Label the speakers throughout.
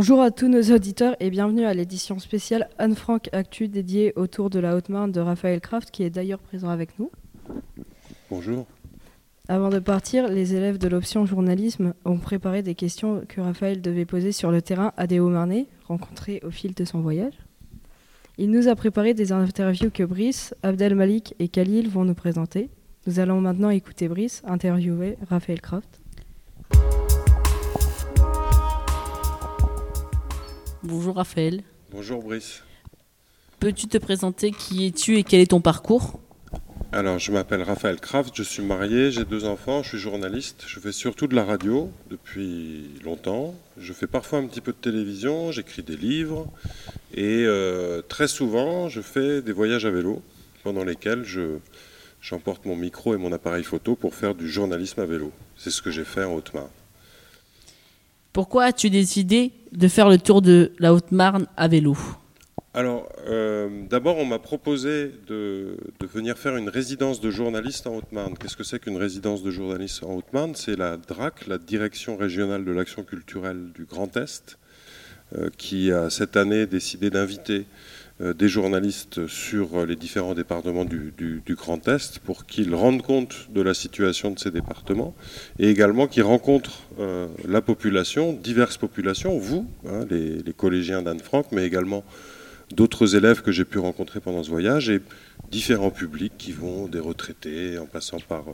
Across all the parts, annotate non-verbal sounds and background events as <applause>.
Speaker 1: Bonjour à tous nos auditeurs et bienvenue à l'édition spéciale Anne-Franck Actu dédiée autour de la Haute-Marne de Raphaël Kraft qui est d'ailleurs présent avec nous.
Speaker 2: Bonjour.
Speaker 1: Avant de partir, les élèves de l'option journalisme ont préparé des questions que Raphaël devait poser sur le terrain à des Hauts-Marnais rencontrés au fil de son voyage. Il nous a préparé des interviews que Brice, Abdel Malik et Khalil vont nous présenter. Nous allons maintenant écouter Brice interviewer Raphaël Kraft.
Speaker 3: Bonjour Raphaël.
Speaker 2: Bonjour Brice.
Speaker 3: Peux-tu te présenter Qui es-tu et quel est ton parcours?
Speaker 2: Alors, je m'appelle Raphaël Kraft, je suis marié, j'ai deux enfants, je suis journaliste. Je fais surtout de la radio depuis longtemps. Je fais parfois un petit peu de télévision, j'écris des livres. Et euh, très souvent, je fais des voyages à vélo pendant lesquels je, j'emporte mon micro et mon appareil photo pour faire du journalisme à vélo. C'est ce que j'ai fait en Haute-Marne.
Speaker 3: Pourquoi as-tu décidé de faire le tour de la Haute-Marne à vélo?
Speaker 2: Alors, euh, d'abord, on m'a proposé de, venir faire une résidence de journaliste en Haute-Marne. Qu'est-ce que c'est qu'une résidence de journaliste en Haute-Marne? C'est la DRAC, la Direction régionale de l'action culturelle du Grand Est, euh, qui a cette année décidé d'inviter des journalistes sur les différents départements du, Grand Est pour qu'ils rendent compte de la situation de ces départements et également qu'ils rencontrent euh, la population, diverses populations, vous, hein, les, collégiens d'Anne-Franck, mais également d'autres élèves que j'ai pu rencontrer pendant ce voyage et différents publics qui vont des retraités en passant par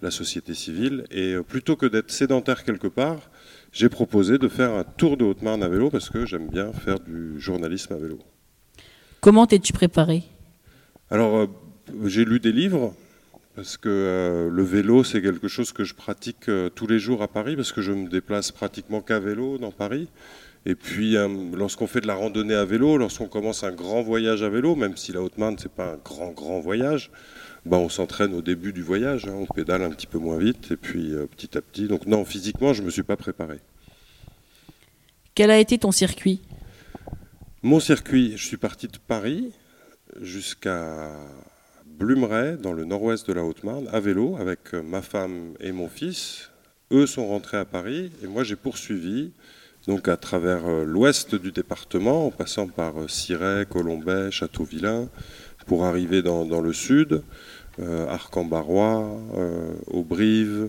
Speaker 2: la société civile. Et euh, plutôt que d'être sédentaire quelque part, j'ai proposé de faire un tour de Haute-Marne à vélo parce que j'aime bien faire du journalisme à vélo.
Speaker 3: Comment t'es-tu préparé?
Speaker 2: Alors, euh, j'ai lu des livres, parce que euh, le vélo, c'est quelque chose que je pratique euh, tous les jours à Paris, parce que je me déplace pratiquement qu'à vélo dans Paris. Et puis, euh, lorsqu'on fait de la randonnée à vélo, lorsqu'on commence un grand voyage à vélo, même si la Haute-Marne, c'est pas un grand, grand voyage, ben, on s'entraîne au début du voyage, hein, on pédale un petit peu moins vite, et puis petit à petit. Donc, non, physiquement, je ne me suis pas préparé.
Speaker 3: Quel a été ton circuit?
Speaker 2: Mon circuit, je suis parti de Paris jusqu'à Blumeray, dans le nord-ouest de la Haute-Marne, à vélo, avec ma femme et mon fils. Eux sont rentrés à Paris et moi j'ai poursuivi donc à travers l'ouest du département, en passant par Cirey, Colombay, Châteauvillain, pour arriver dans, le sud, euh, Arc-en-Barrois, euh, Auberive,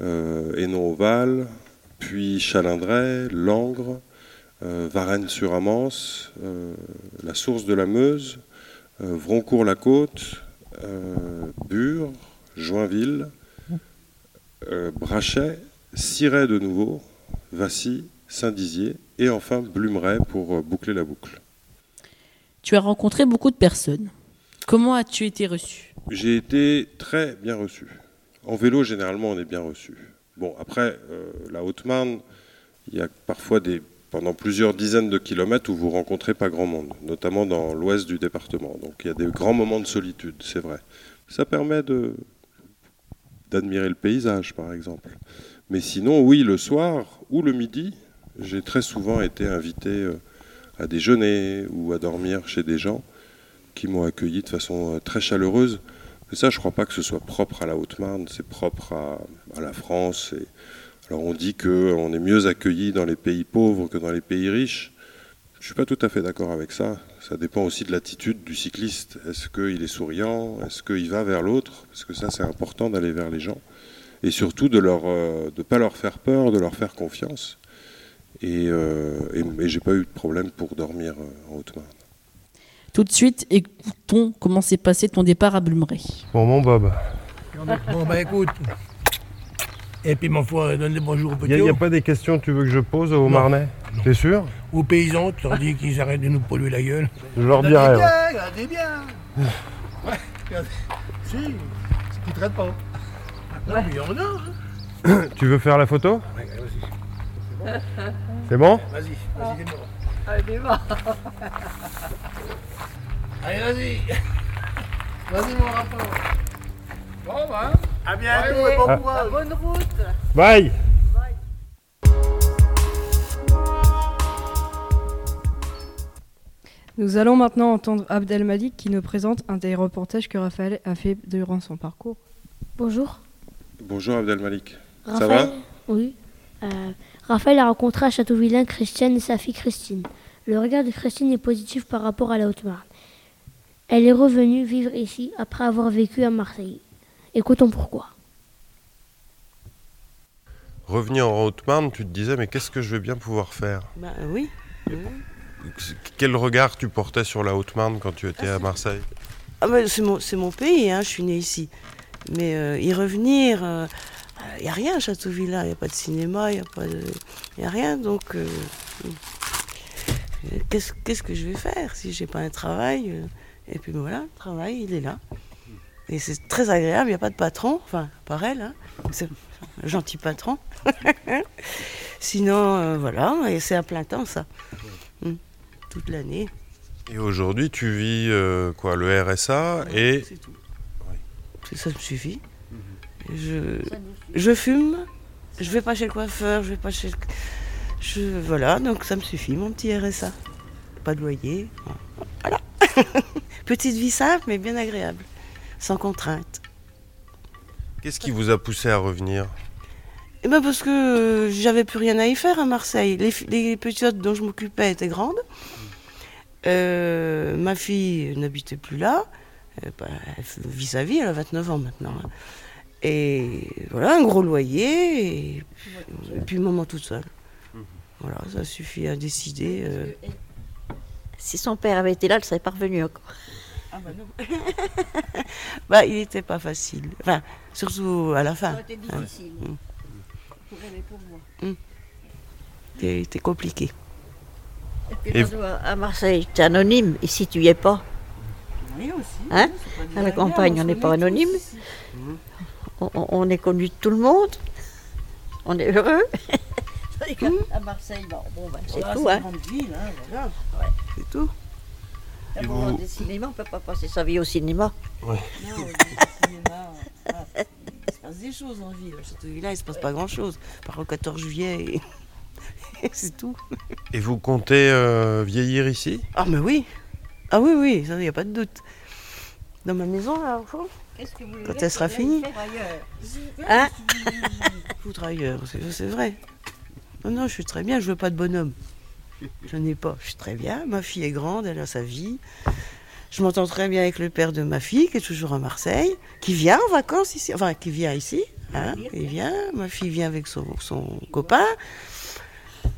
Speaker 2: euh, Hénon-Oval, puis Chalindray, Langres, euh, Varennes-sur-Amance, euh, la source de la Meuse, euh, Vroncourt-la-Côte, Bure, Joinville, Brachet, Cirey de nouveau, Vassy, Saint-Dizier et enfin Blumeray pour boucler la boucle.
Speaker 3: Tu as rencontré beaucoup de personnes. Comment as-tu été reçu?
Speaker 2: J'ai été très bien reçu. En vélo, généralement, on est bien reçu. Bon, après, euh, la Haute-Marne, il y a parfois des pendant plusieurs dizaines de kilomètres où vous rencontrez pas grand monde, notamment dans l'ouest du département. Donc il y a des grands moments de solitude, c'est vrai. Ça permet de d'admirer le paysage, par exemple. Mais sinon, oui, le soir ou le midi, j'ai très souvent été invité à déjeuner ou à dormir chez des gens qui m'ont accueilli de façon très chaleureuse. Mais ça, je ne crois pas que ce soit propre à la Haute-Marne, c'est propre à, la France. Alors on dit qu'on est mieux accueilli dans les pays pauvres que dans les pays riches. Je ne suis pas tout à fait d'accord avec ça. Ça dépend aussi de l'attitude du cycliste. Est-ce qu'il est souriant? Est-ce qu'il va vers l'autre? Parce que ça, c'est important d'aller vers les gens. Et surtout de ne euh, de pas leur faire peur, de leur faire confiance. Et, euh, et, et j'ai pas eu de problème pour dormir en Haute-Marne.
Speaker 3: Tout de suite, écoutons comment s'est passé ton départ à Blumeray.
Speaker 4: Bon, mon Bob.
Speaker 5: Bon, bah écoute. Et puis, ma foi, donne des bonjours aux petits.
Speaker 4: Il n'y a, a, pas des questions que tu veux que je pose aux Marnais T'es sûr
Speaker 5: Aux paysans, tu leur dis qu'ils arrêtent de nous polluer la gueule.
Speaker 4: Je leur dirai.
Speaker 5: Regardez bien, regardez bien. ouais, regardez. Si, ils traitent pas. Non, mais il y en a. Hein. <coughs>
Speaker 4: tu veux faire la photo
Speaker 5: Ouais, vas-y.
Speaker 4: C'est bon
Speaker 5: Vas-y, vas-y, viens
Speaker 6: Allez, va.
Speaker 5: Allez, vas-y. Vas-y, mon rapport. Bon, bah. À bientôt
Speaker 6: Allez,
Speaker 5: et bon courage.
Speaker 6: Bonne route.
Speaker 4: Bye
Speaker 1: Nous allons maintenant entendre Abdel Malik qui nous présente un des reportages que Raphaël a fait durant son parcours.
Speaker 7: Bonjour.
Speaker 2: Bonjour Abdel Malik.
Speaker 7: Raphaël
Speaker 2: Ça va?
Speaker 7: Oui.
Speaker 6: Euh, Raphaël a rencontré à Châteauvillain Christiane et sa fille Christine. Le regard de Christine est positif par rapport à la Haute-Marne. Elle est revenue vivre ici après avoir vécu à Marseille. Écoutons pourquoi.
Speaker 2: Revenir en Haute-Marne, tu te disais, mais qu'est-ce que je vais bien pouvoir faire?
Speaker 7: Bah oui.
Speaker 2: Quel regard tu portais sur la Haute-Marne quand tu étais à Marseille?
Speaker 7: Ah bah, c'est mon, c'est mon pays, hein, je suis née ici. Mais euh, y revenir, il n'y a rien à Châteauvilla, il n'y a pas de cinéma, il n'y a, pas de- y a rien. Donc, euh, euh, qu'est-ce, qu'est-ce que je vais faire si j'ai pas un travail? Euh, Et puis voilà, le travail, il est là. Et c'est très agréable, il n'y a pas de patron, enfin, par elle, hein. c'est un gentil patron. <laughs> Sinon, euh, voilà, et c'est à plein temps ça. Mm. Toute l'année.
Speaker 2: Et aujourd'hui, tu vis euh, quoi Le RSA et
Speaker 7: C'est tout. Ça me suffit. Je, je fume, je vais pas chez le coiffeur, je vais pas chez le... Je, voilà, donc ça me suffit, mon petit RSA. Pas de loyer. Voilà. <laughs> Petite vie simple, mais bien agréable. Sans contrainte.
Speaker 2: qu'est-ce qui vous a poussé à revenir?
Speaker 7: Eh ben parce que euh, j'avais plus rien à y faire à Marseille. Les, les petits dont je m'occupais étaient grandes. Euh, ma fille n'habitait plus là. Euh, bah, elle vit sa vie, elle a 29 ans maintenant. hein. Et voilà, un gros loyer. Et, et puis maman toute seule. Voilà, ça suffit à décider. euh.
Speaker 8: Si son père avait été là, elle serait pas revenue encore. <laughs>
Speaker 7: Bah, il n'était pas facile. Enfin, surtout à la fin.
Speaker 8: difficile.
Speaker 7: Mm.
Speaker 8: Pour elle et pour moi.
Speaker 7: Il était compliqué.
Speaker 8: Et puis
Speaker 2: Et
Speaker 8: à- Marseille, tu es anonyme. Ici, tu y es pas.
Speaker 7: Oui, aussi.
Speaker 8: Hein À la campagne, on n'est pas anonyme. On, on- on est connu de tout le monde. On est heureux. Qu'à- <laughs> À Marseille, bon, bon, ben, c'est
Speaker 7: Voilà,
Speaker 8: tout.
Speaker 7: une
Speaker 8: Hein.
Speaker 7: grande ville, hein, voilà. C'est tout.
Speaker 2: Et vous-
Speaker 8: cinémas, on ne peut pas passer sa vie au cinéma.
Speaker 7: Non, le cinéma, voilà. Il se passe des choses en ville. À Châteauvilla, il se passe pas grand-chose. Par le 14 juillet, et... <laughs> et c'est tout.
Speaker 2: Et vous comptez euh, vieillir ici?
Speaker 7: Ah, mais oui. Ah oui, oui, ça, il n'y a pas de doute. Dans ma maison, là, au fond, Quand elle sera finie
Speaker 8: Hein?
Speaker 7: Foutre ailleurs, c'est c'est vrai. Non, non, je suis très bien, je veux pas de bonhomme. Je n'ai pas, je suis très bien. Ma fille est grande, elle a sa vie. Je m'entends très bien avec le père de ma fille, qui est toujours à Marseille, qui vient en vacances ici, enfin, qui vient ici. Hein, il vient, ma fille vient avec son, son copain.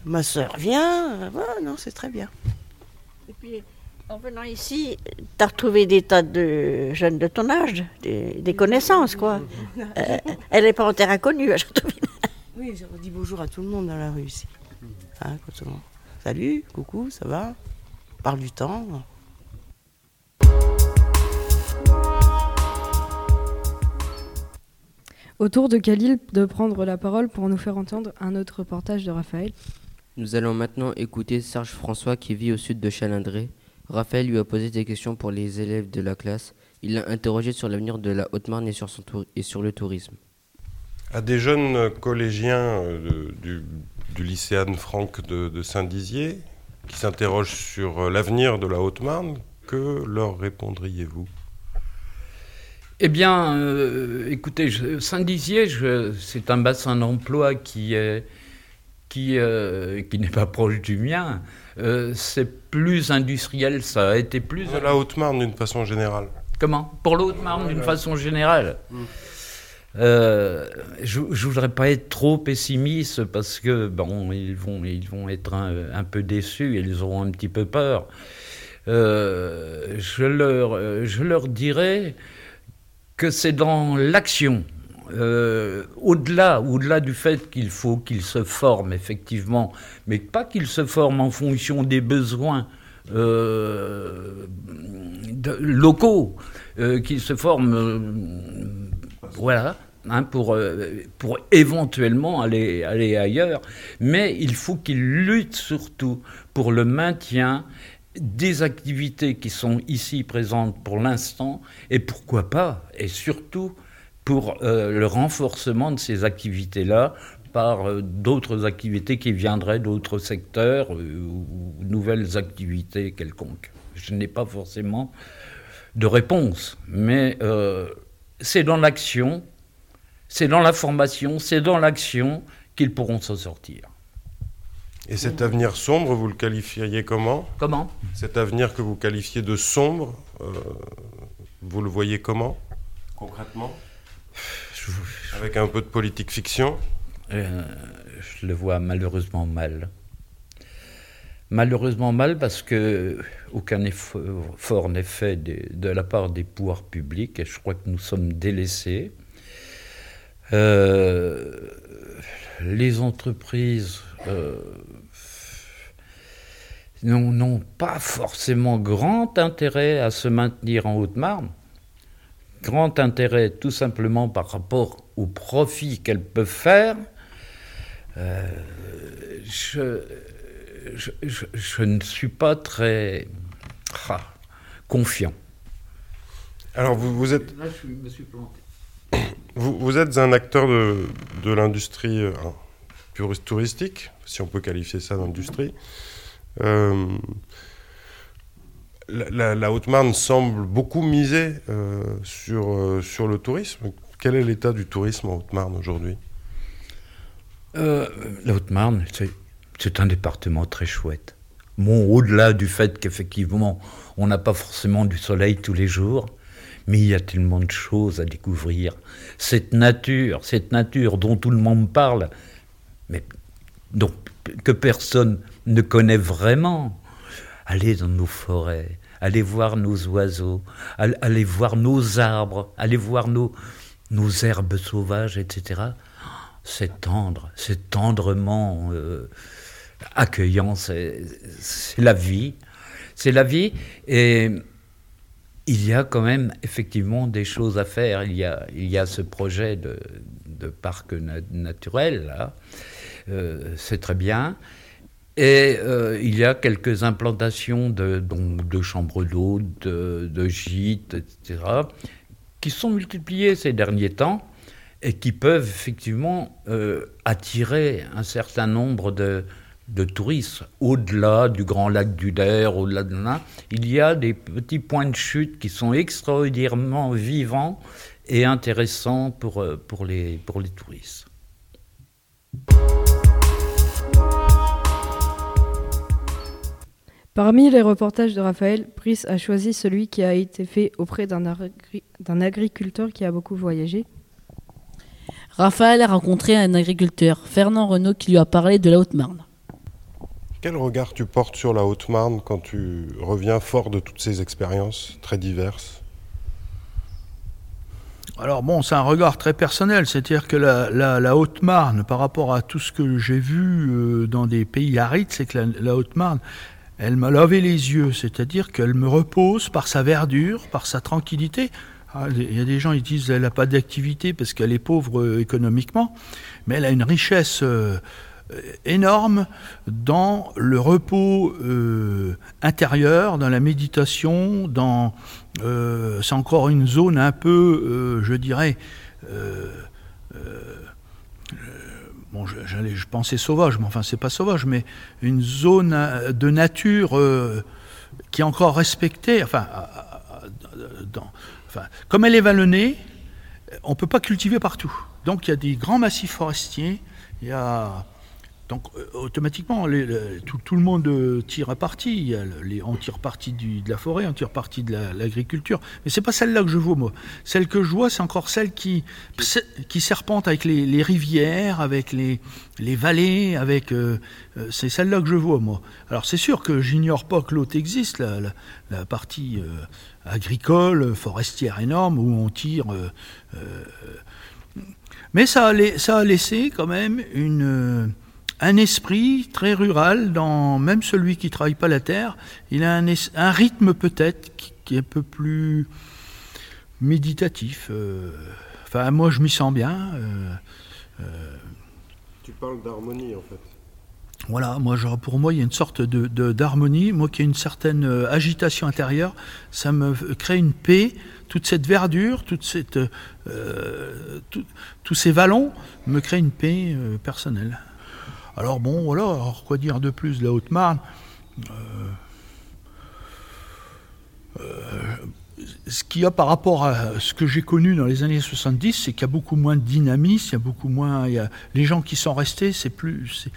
Speaker 7: Ma soeur vient. non, c'est très bien.
Speaker 8: Et puis, en venant ici, tu as retrouvé des tas de jeunes de ton âge, des, des connaissances, quoi. <laughs> Euh, elle n'est pas en terre inconnue à.
Speaker 7: Oui, je dis bonjour à tout le monde dans la rue ici. Hein, quand on- Salut, coucou, ça va? On Parle du temps.
Speaker 1: Au tour de Khalil de prendre la parole pour nous faire entendre un autre reportage de Raphaël.
Speaker 9: Nous allons maintenant écouter Serge François qui vit au sud de Chalindré. Raphaël lui a posé des questions pour les élèves de la classe. Il l'a interrogé sur l'avenir de la Haute-Marne et, sur son tour- et sur le tourisme.
Speaker 2: À des jeunes collégiens euh, de- du, du lycée Anne-Franck de, de Saint-Dizier qui s'interrogent sur euh, l'avenir de la Haute-Marne, que leur répondriez-vous?
Speaker 10: Eh bien, euh, écoutez, Saint-Dizier, c'est un bassin d'emploi qui est qui, euh, qui n'est pas proche du mien. Euh, c'est plus industriel, ça a été plus.
Speaker 2: De la Haute-Marne d'une façon générale.
Speaker 10: Comment? Pour l'Haute-Marne, d'une façon générale? Euh, je ne voudrais pas être trop pessimiste parce que bon, ils vont, ils vont être un, peu déçus, ils auront un petit peu peur. Euh, je, leur, je leur dirais que c'est dans l'action. Euh, au-delà, au-delà du fait qu'il faut qu'ils se forment effectivement, mais pas qu'ils se forment en fonction des besoins locaux, qu'ils se forment, voilà, hein, pour, euh, pour éventuellement aller, aller ailleurs, mais il faut qu'ils luttent surtout pour le maintien des activités qui sont ici présentes pour l'instant, et pourquoi pas, et surtout pour euh, le renforcement de ces activités-là par euh, d'autres activités qui viendraient d'autres secteurs euh, ou nouvelles activités quelconques. Je n'ai pas forcément de réponse, mais c'est dans l'action, c'est dans la formation, c'est dans l'action qu'ils pourront s'en sortir.
Speaker 2: Et cet avenir sombre, vous le qualifieriez comment?
Speaker 10: Comment?
Speaker 2: Cet avenir que vous qualifiez de sombre, euh, vous le voyez comment? Concrètement? Avec un peu de politique fiction?
Speaker 10: Euh, Je le vois malheureusement mal. Malheureusement mal parce que aucun effort n'est fait de, la part des pouvoirs publics et je crois que nous sommes délaissés. Euh, les entreprises euh, n'ont pas forcément grand intérêt à se maintenir en Haute-Marne. Grand intérêt tout simplement par rapport au profit qu'elles peuvent faire. Euh, je, je- je ne suis pas très ah, confiant.
Speaker 2: Alors vous, vous êtes
Speaker 10: Là, je me suis planté.
Speaker 2: Vous, vous êtes un acteur de, de l'industrie euh, touristique, si on peut qualifier ça d'industrie. Euh, la, la- la Haute-Marne semble beaucoup miser euh, sur, euh, sur le tourisme. Quel est l'état du tourisme en Haute-Marne aujourd'hui?
Speaker 10: Euh, la Haute-Marne, c'est- c'est un département très chouette. Bon, au-delà du fait qu'effectivement, on n'a pas forcément du soleil tous les jours, mais il y a tellement de choses à découvrir. Cette nature, cette nature dont tout le monde parle, mais dont, que personne ne connaît vraiment. Allez dans nos forêts, allez voir nos oiseaux, all- allez voir nos arbres, allez voir nos, nos herbes sauvages, etc. C'est tendre, c'est tendrement euh, accueillant, c'est la vie. C'est la vie et il y a quand même effectivement des choses à faire. Il y a, il y a ce projet de, parc na- naturel, là. Euh, c'est très bien. Et euh, il y a quelques implantations de, de chambres d'eau, de, de gîtes, etc., qui sont multipliées ces derniers temps et qui peuvent effectivement euh, attirer un certain nombre de, de touristes. Au-delà du grand lac du Der, au-delà de là, il y a des petits points de chute qui sont extraordinairement vivants et intéressants pour, euh, pour, les, pour les touristes.
Speaker 1: Parmi les reportages de Raphaël, Brice a choisi celui qui a été fait auprès d'un agri- d'un agriculteur qui a beaucoup voyagé.
Speaker 3: Raphaël a rencontré un agriculteur, Fernand Renault, qui lui a parlé de la Haute-Marne.
Speaker 2: Quel regard tu portes sur la Haute-Marne quand tu reviens fort de toutes ces expériences très diverses?
Speaker 5: Alors bon, c'est un regard très personnel, c'est-à-dire que la, Haute-Marne, par rapport à tout ce que j'ai vu euh, dans des pays arides, c'est que la, Haute-Marne, elle m'a lavé les yeux, c'est-à-dire qu'elle me repose par sa verdure, par sa tranquillité. Ah, Il y a des gens qui disent qu'elle n'a pas d'activité parce qu'elle est pauvre euh, économiquement, mais elle a une richesse euh, énorme dans le repos euh, intérieur, dans la méditation, dans euh, c'est encore une zone un peu, euh, je dirais, euh, euh, bon, je- je pensais sauvage, mais enfin c'est pas sauvage, mais une zone euh, de nature euh, qui est encore respectée, enfin, comme elle est vallonnée, on peut pas cultiver partout. Donc il y a des grands massifs forestiers, il y a donc euh, automatiquement tout, le monde euh, tire à parti. Il y a le- les- on tire parti de la forêt, on tire parti de la- l'agriculture. Mais c'est pas celle-là que je vois moi. Celle que je vois, c'est encore celle qui serpente avec les, rivières, avec les, vallées, avec euh, c'est celle-là que je vois moi. Alors c'est sûr que j'ignore pas que l'autre existe, la, la- la partie agricole, forestière énorme où on tire. mais ça a, laissé quand même une, un esprit très rural dans même celui qui travaille pas la terre. Il a un, es- un rythme peut-être qui, qui est un peu plus méditatif. euh. Enfin, moi, je m'y sens bien. euh, euh,
Speaker 2: Tu parles d'harmonie en fait.
Speaker 5: voilà, moi, genre, pour moi, il y a une sorte de, d'harmonie. Moi qui ai une certaine agitation intérieure, ça me crée une paix. Toute cette verdure, toute cette, tout- tous ces vallons me créent une paix personnelle. Alors bon, voilà, alors, quoi dire de plus de la Haute-Marne? Euh, euh, ce qu'il y a par rapport à ce que j'ai connu dans les années 70, c'est qu'il y a beaucoup moins de dynamisme, il y a beaucoup moins. il y a- les gens qui sont restés, c'est plus,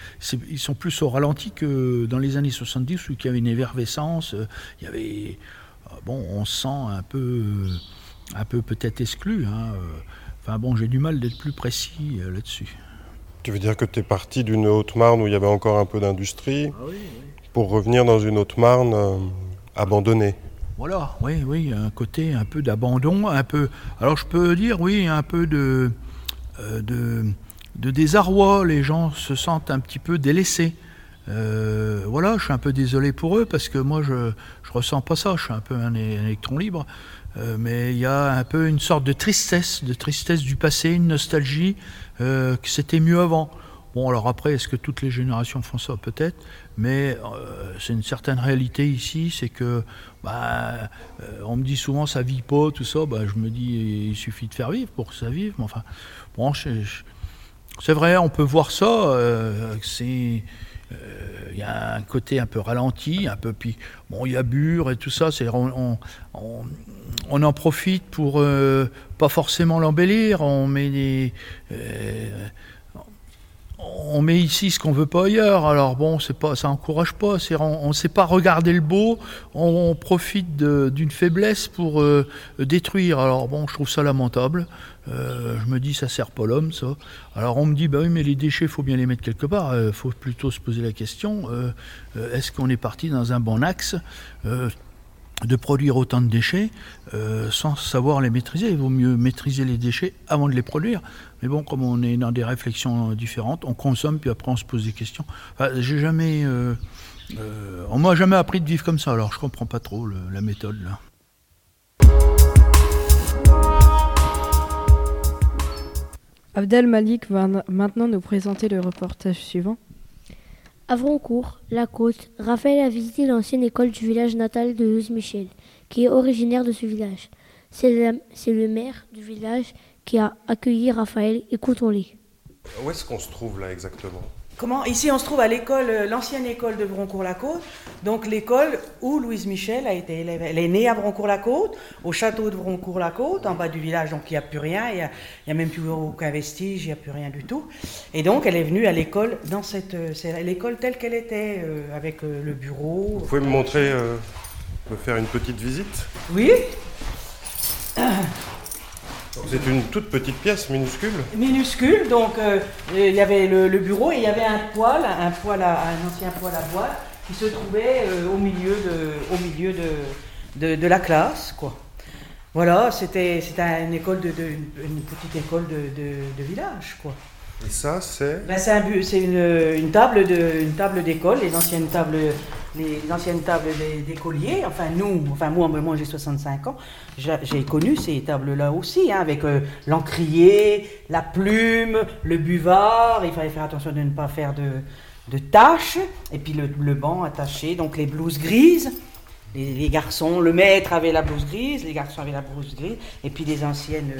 Speaker 5: ils sont plus au ralenti que dans les années 70 où il y avait une effervescence. euh, Il y avait. Bon, on se sent un peu, un peu peut-être exclu. hein. Enfin bon, j'ai du mal d'être plus précis là-dessus.
Speaker 2: Tu veux dire que tu es parti d'une Haute-Marne où il y avait encore un peu d'industrie pour revenir dans une Haute-Marne euh, abandonnée?
Speaker 5: Voilà, oui, oui, un côté un peu d'abandon, un peu. Alors je peux dire, oui, un peu de, euh, de, de désarroi. Les gens se sentent un petit peu délaissés. Euh, voilà, je suis un peu désolé pour eux parce que moi je je ressens pas ça. Je suis un peu un électron libre, Euh, mais il y a un peu une sorte de tristesse, de tristesse du passé, une nostalgie euh, que c'était mieux avant. Bon, alors après, est-ce que toutes les générations font ça? Peut-être, mais euh, c'est une certaine réalité ici, c'est que bah, on me dit souvent ça vit pas, tout ça. Bah, je me dis il suffit de faire vivre pour que ça vive. Mais enfin, bon, c'est vrai, on peut voir ça. c'est il y a un côté un peu ralenti, un peu puis bon, il y a Bure et tout ça. C'est on, on, on- on en profite pour euh, pas forcément l'embellir. On met des euh, on met ici ce qu'on veut pas ailleurs. Alors bon, c'est pas, ça encourage pas. On ne sait pas regarder le beau. On, profite d'une faiblesse pour euh, détruire. Alors bon, je trouve ça lamentable. Euh, je me dis, ça sert pas l'homme, ça. Alors on me dit, bah oui, mais les déchets, faut bien les mettre quelque part. Il faut plutôt se poser la question euh, euh, est-ce qu'on est parti dans un bon axe? Euh, de produire autant de déchets euh, sans savoir les maîtriser. Il vaut mieux maîtriser les déchets avant de les produire. Mais bon, comme on est dans des réflexions différentes, on consomme, puis après on se pose des questions. Enfin, j'ai jamais... euh, euh, on m'a jamais appris de vivre comme ça, alors je comprends pas trop la méthode.
Speaker 1: Abdel Malik va maintenant nous présenter le reportage suivant.
Speaker 6: À Vroncourt, la côte, Raphaël a visité l'ancienne école du village natal de Louise Michel, qui est originaire de ce village. C'est la- c'est le maire du village qui a accueilli Raphaël. Écoutons-les.
Speaker 2: Où est-ce qu'on se trouve là exactement?
Speaker 11: Comment? Ici, on se trouve à l'école, euh, l'ancienne école de Broncourt-la-Côte. Donc, l'école où Louise Michel a été élève. Elle est née à Broncourt-la-Côte, au château de Broncourt-la-Côte, en bas du village. Donc, il n'y a plus rien. Il n'y a, même plus aucun vestige. Il n'y a plus rien du tout. Et donc, elle est venue à l'école dans cette, euh, l'école telle qu'elle était, euh, avec euh, le bureau.
Speaker 2: Vous pouvez me montrer, euh, me faire une petite visite?
Speaker 11: Oui.
Speaker 2: C'est une toute petite pièce minuscule.
Speaker 11: minuscule, donc euh, il y avait le, le bureau et il y avait un poêle, un poêle à, un ancien poêle à bois qui se trouvait euh, au milieu de, au milieu de, de, de la classe, quoi. Voilà, c'était c'était une école de, de- une, petite école de, de, village, quoi.
Speaker 2: Et ça, c'est.
Speaker 11: Ben, c'est un une, une table de une table d'école, les anciennes tables les anciennes tables d'écoliers. Enfin nous, enfin moi, moi j'ai 65 ans, j'ai connu ces tables-là aussi, hein, avec euh, l'encrier, la plume, le buvard. Il fallait faire attention de ne pas faire de, de taches. Et puis le, le banc attaché, donc les blouses grises. Les, garçons, le maître avait la blouse grise, les garçons avaient la blouse grise, et puis des anciennes,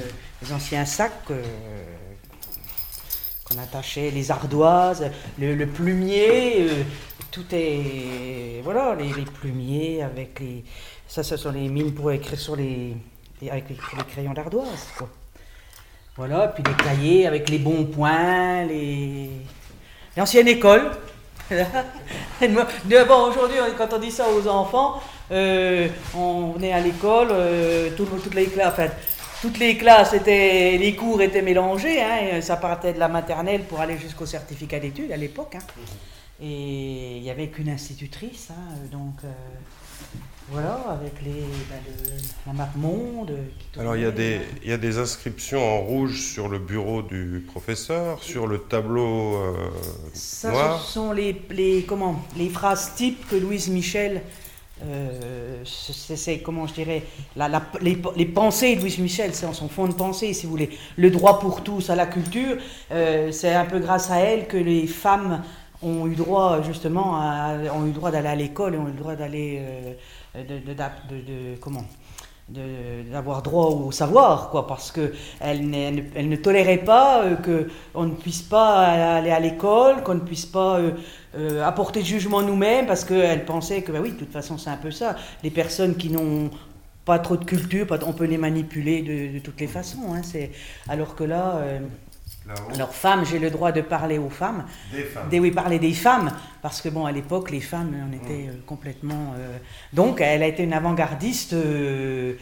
Speaker 11: anciens sacs. euh, qu'on attachait, les ardoises, le, le plumier, euh, tout est. Voilà, les, plumiers avec les. Ça, ce sont les mines pour écrire sur les. avec les, crayons d'ardoise, quoi. Voilà, puis les cahiers avec les bons points, les. L'ancienne école. <laughs> D'abord, aujourd'hui, quand on dit ça aux enfants, euh, on est à l'école, euh, tout- toutes les classes, enfin, toutes les classes étaient, les cours étaient mélangés, hein, ça partait de la maternelle pour aller jusqu'au certificat d'études à l'époque. hein. Et il n'y avait qu'une institutrice, hein, donc euh, voilà, avec les, ben, le- la map monde. euh, qui
Speaker 2: Alors il y, a des, il y a des inscriptions en rouge sur le bureau du professeur, sur le tableau euh,
Speaker 11: Ça,
Speaker 2: noir.
Speaker 11: ce sont les, les, comment, les phrases types que Louise Michel, euh, c'est, comment je dirais, la- la- les, les pensées de Louise Michel, c'est en son fond de pensée, si vous voulez. Le droit pour tous à la culture, euh, c'est un peu grâce à elle que les femmes ont eu droit justement à- ont eu droit d'aller à l'école et ont eu droit d'aller euh, de, comment d'avoir droit au savoir, quoi, parce que elle, ne, elle ne tolérait pas euh, que on ne puisse pas aller à l'école, qu'on ne puisse pas euh, euh, apporter de jugement nous-mêmes, parce qu'elle pensait que, bah oui, de toute façon, c'est un peu ça. Les personnes qui n'ont pas trop de culture, on peut les manipuler de, de toutes les façons. hein, c'est- alors que là, alors femmes, j'ai le droit de parler aux femmes.
Speaker 2: Des femmes.
Speaker 11: oui, parler des femmes, parce que bon, à l'époque, les femmes, on était euh, complètement. euh, donc, elle a été une avant-gardiste. euh,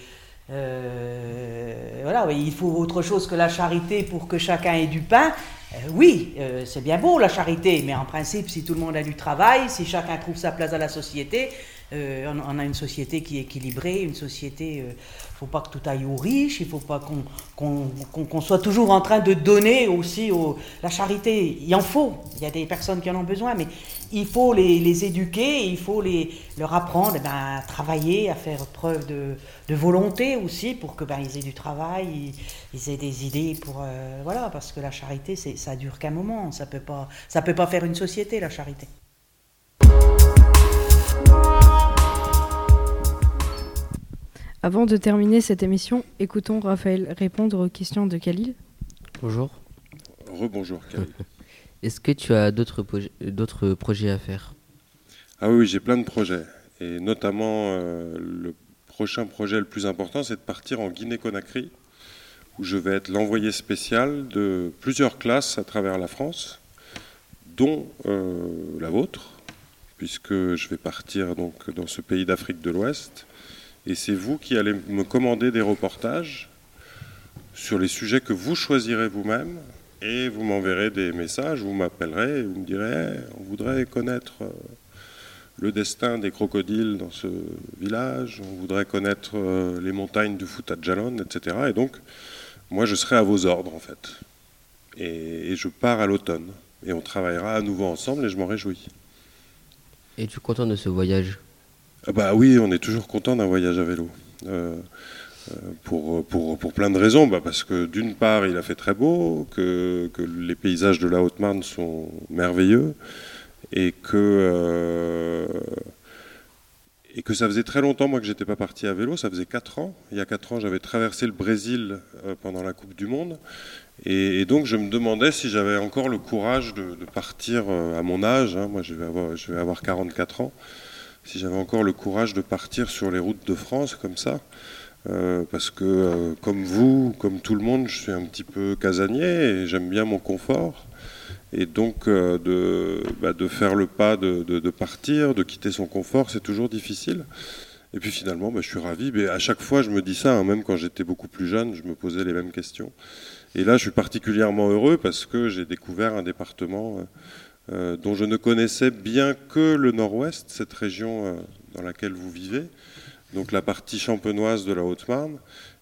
Speaker 11: euh, voilà, oui, il faut autre chose que la charité pour que chacun ait du pain. Oui, c'est bien beau la charité, mais en principe, si tout le monde a du travail, si chacun trouve sa place dans la société, on, on a une société qui est équilibrée, une société. Faut pas que tout aille aux riches, il faut pas qu'on soit toujours en train de donner aussi au, la charité. Il en faut, il y a des personnes qui en ont besoin, mais il faut les, éduquer, il faut les, leur apprendre eh ben, à travailler, à faire preuve de, volonté aussi pour que ben, aient du travail, ils, aient des idées pour euh, voilà parce que la charité ça dure qu'un moment, ça peut peut pas faire une société la charité.
Speaker 1: Avant de terminer cette émission, écoutons Raphaël répondre aux questions de Khalil.
Speaker 9: Bonjour.
Speaker 2: Rebonjour, Khalil. <laughs>
Speaker 9: Est-ce que tu as d'autres proje- d'autres projets à faire?
Speaker 2: Ah oui, oui, j'ai plein de projets. Et notamment, euh, le prochain projet le plus important, c'est de partir en Guinée-Conakry, où je vais être l'envoyé spécial de plusieurs classes à travers la France, dont euh, la vôtre, puisque je vais partir donc dans ce pays d'Afrique de l'Ouest. Et c'est vous qui allez me commander des reportages sur les sujets que vous choisirez vous-même. Et vous m'enverrez des messages, vous m'appellerez vous me direz on voudrait connaître euh, le destin des crocodiles dans ce village, on voudrait connaître euh, les montagnes du Fouta-Djallon, etc. Et donc, moi, je serai à vos ordres, en fait. Et, je pars à l'automne. Et on travaillera à nouveau ensemble et je m'en réjouis.
Speaker 9: Es-tu content de ce voyage?
Speaker 2: Bah oui, on est toujours content d'un voyage à vélo. Euh, euh, pour, pour, pour plein de raisons. Bah parce que d'une part, il a fait très beau, que, que les paysages de la Haute-Marne sont merveilleux, et que, euh, et que ça faisait très longtemps, moi, que j'étais pas parti à vélo. Ça faisait 4 ans. Il y a 4 ans, j'avais traversé le Brésil pendant la Coupe du Monde. Et, donc, je me demandais si j'avais encore le courage de, partir à mon âge. hein. Moi, je vais, avoir, je vais avoir 44 ans. Si j'avais encore le courage de partir sur les routes de France comme ça. Euh, parce que, euh, comme vous, comme tout le monde, je suis un petit peu casanier et j'aime bien mon confort. Et donc, euh, de, bah, de faire le pas de partir, de quitter son confort, c'est toujours difficile. Et puis finalement, bah, je suis ravi. Mais à chaque fois, je me dis ça, hein, même quand j'étais beaucoup plus jeune, je me posais les mêmes questions. Et là, je suis particulièrement heureux parce que j'ai découvert un département euh, dont je ne connaissais bien que le nord-ouest, cette région euh, dans laquelle vous vivez, donc la partie champenoise de la Haute-Marne.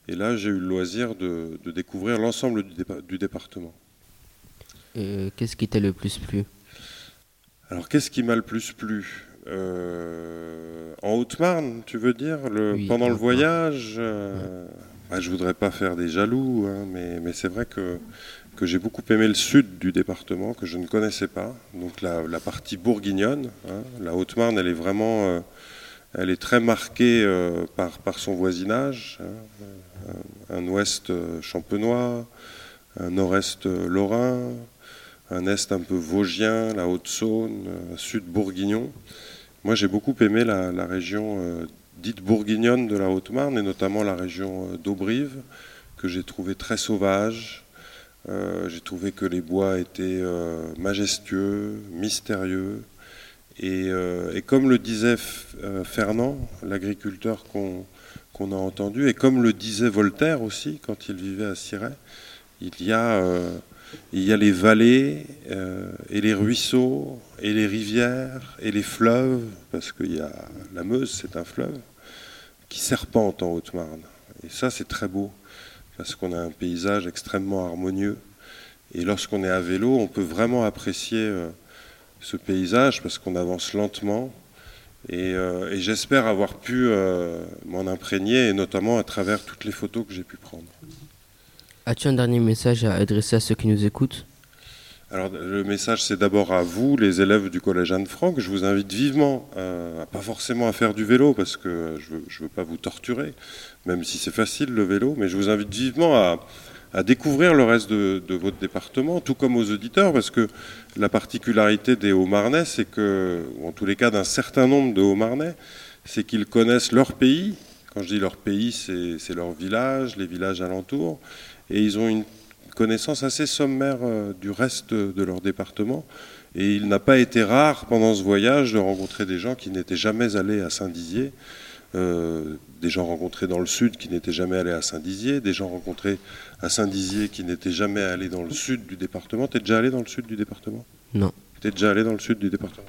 Speaker 2: Et là, j'ai eu le loisir de, de découvrir l'ensemble du, dépa- du département.
Speaker 9: Qu'est-ce qui t'a le plus plu?
Speaker 2: Alors, qu'est-ce qui m'a le plus plu? Euh, En Haute-Marne, tu veux dire le,
Speaker 9: Oui,
Speaker 2: Pendant
Speaker 9: en
Speaker 2: le voyage euh, bah, Je voudrais pas faire des jaloux, hein, mais, mais c'est vrai que, que j'ai beaucoup aimé le sud du département, que je ne connaissais pas. Donc, la, partie bourguignonne. hein. la Haute-Marne, elle est vraiment. euh, elle est très marquée euh, par, par son voisinage. hein. Un, un ouest euh, champenois, un nord-est euh, lorrain, un est un peu vosgien, la Haute-Saône, un sud bourguignon. Moi, j'ai beaucoup aimé la, la région euh, dite bourguignonne de la Haute-Marne, et notamment la région euh, d'Aubrive, que j'ai trouvé très sauvage. Euh, j'ai trouvé que les bois étaient euh, majestueux, mystérieux. Et, euh, et comme le disait Fernand, l'agriculteur qu'on a entendu, et comme le disait Voltaire aussi quand il vivait à Siret, il y a, il y a les vallées et les ruisseaux et les rivières et les fleuves, parce qu'il y a la Meuse, c'est un fleuve, qui serpente en Haute-Marne. Et ça, c'est très beau, parce qu'on a un paysage extrêmement harmonieux. Et lorsqu'on est à vélo, on peut vraiment apprécier euh, ce paysage, parce qu'on avance lentement. Et, euh, j'espère avoir pu euh, m'en imprégner, et notamment à travers toutes les photos que j'ai pu prendre.
Speaker 9: As-tu un dernier message à adresser à ceux qui nous écoutent?
Speaker 2: Alors le message c'est d'abord à vous, les élèves du collège Anne-Franck. Je vous invite vivement, euh, pas forcément à faire du vélo parce que je veux, je veux pas vous torturer, même si c'est facile le vélo, mais je vous invite vivement à, découvrir le reste de, votre département, tout comme aux auditeurs, parce que la particularité des Hauts-Marnais, c'est que, ou en tous les cas d'un certain nombre de Hauts-Marnais, c'est qu'ils connaissent leur pays Quand je dis leur pays, c'est leur village, les villages alentours. Et ils ont une connaissance assez sommaire euh, du reste de leur département. Et il n'a pas été rare pendant ce voyage de rencontrer des gens qui n'étaient jamais allés à Saint-Dizier, euh, des gens rencontrés dans le sud qui n'étaient jamais allés à Saint-Dizier, des gens rencontrés à Saint-Dizier qui n'étaient jamais allés dans le sud du département. T'es déjà allé dans le sud du département?
Speaker 9: Non.
Speaker 2: T'es déjà allé dans le sud du département?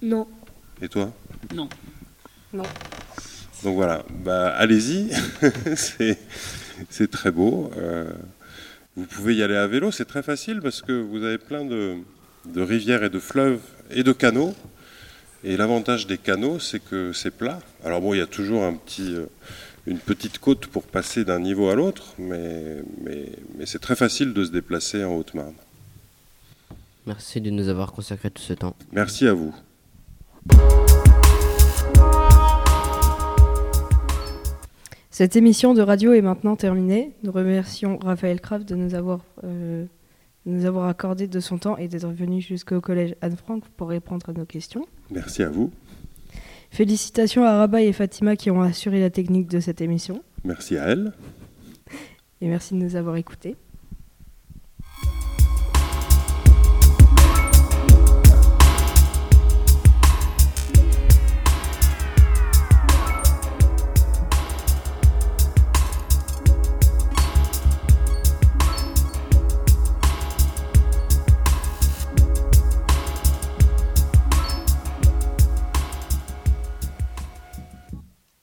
Speaker 6: Non.
Speaker 2: Et toi?
Speaker 3: Non.
Speaker 1: Non.
Speaker 2: Donc voilà, bah, allez-y, <laughs> c'est c'est très beau. Euh, vous pouvez y aller à vélo, c'est très facile parce que vous avez plein de, de rivières et de fleuves et de canaux. Et l'avantage des canaux, c'est que c'est plat. Alors bon, il y a toujours un petit, euh, une petite côte pour passer d'un niveau à l'autre, mais, mais, mais c'est très facile de se déplacer en Haute-Marne.
Speaker 9: Merci de nous avoir consacré tout ce temps.
Speaker 2: Merci à vous.
Speaker 1: Cette émission de radio est maintenant terminée. Nous remercions Raphaël Kraft de nous avoir, euh, de nous avoir accordé de son temps et d'être venu jusqu'au collège Anne-Franck pour répondre à nos questions.
Speaker 2: Merci à vous.
Speaker 1: Félicitations à Rabat et Fatima qui ont assuré la technique de cette émission.
Speaker 2: Merci à elle.
Speaker 1: Et merci de nous avoir écoutés.